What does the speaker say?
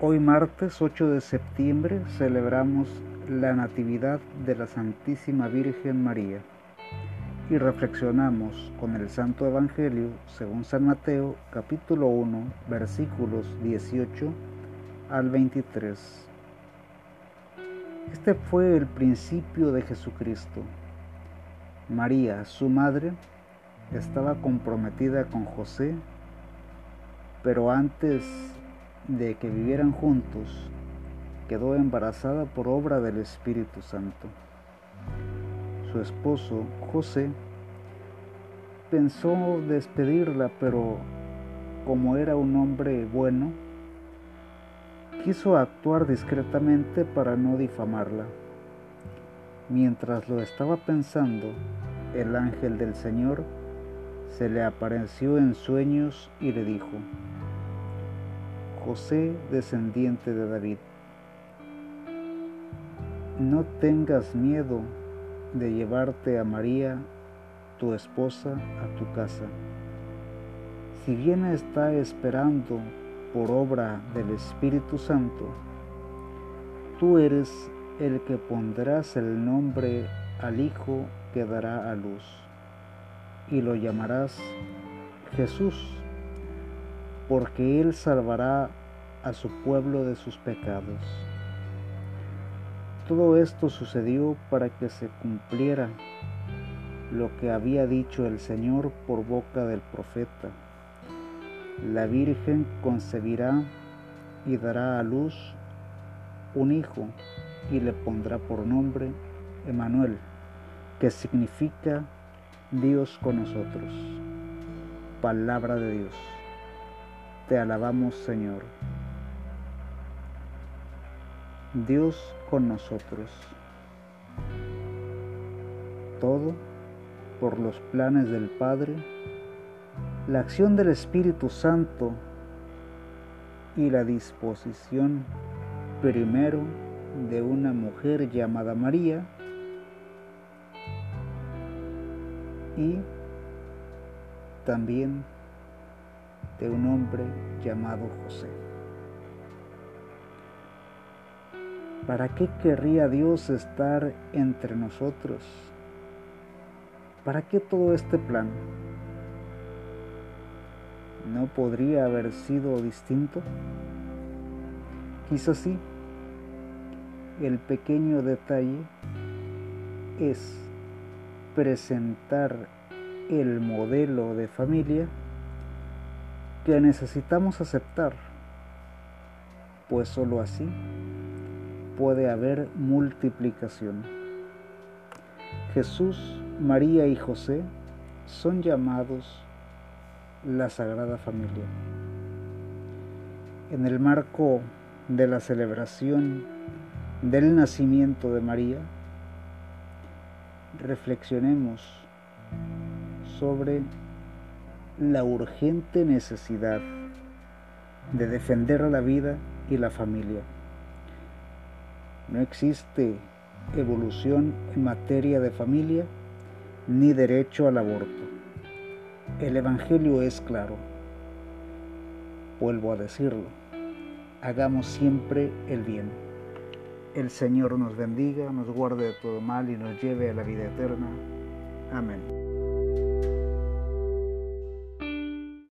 Hoy martes 8 de septiembre celebramos la Natividad de la Santísima Virgen María y reflexionamos con el Santo Evangelio según San Mateo capítulo 1 versículos 18 al 23. Este fue el principio de Jesucristo. María, su madre, estaba comprometida con José, pero antes de que vivieran juntos, quedó embarazada por obra del Espíritu Santo. Su esposo, José, pensó despedirla, pero como era un hombre bueno, quiso actuar discretamente para no difamarla. Mientras lo estaba pensando, el ángel del Señor se le apareció en sueños y le dijo, José, descendiente de David, no tengas miedo de llevarte a María, tu esposa, a tu casa. Si bien está esperando por obra del Espíritu Santo, tú eres el que pondrás el nombre al Hijo que dará a luz, y lo llamarás Jesús porque Él salvará a su pueblo de sus pecados. Todo esto sucedió para que se cumpliera lo que había dicho el Señor por boca del profeta. La Virgen concebirá y dará a luz un hijo y le pondrá por nombre Emanuel, que significa Dios con nosotros. Palabra de Dios. Te alabamos, Señor. Dios con nosotros. Todo por los planes del Padre, la acción del Espíritu Santo y la disposición primero de una mujer llamada María y también de un hombre llamado José. ¿Para qué querría Dios estar entre nosotros? ¿Para qué todo este plan? ¿No podría haber sido distinto? Quizás sí. El pequeño detalle es presentar el modelo de familia que necesitamos aceptar, pues sólo así puede haber multiplicación. Jesús, María y José son llamados la Sagrada Familia. En el marco de la celebración del nacimiento de María, reflexionemos sobre la urgente necesidad de defender la vida y la familia. No existe evolución en materia de familia ni derecho al aborto. El Evangelio es claro. Vuelvo a decirlo. Hagamos siempre el bien. El Señor nos bendiga, nos guarde de todo mal y nos lleve a la vida eterna. Amén.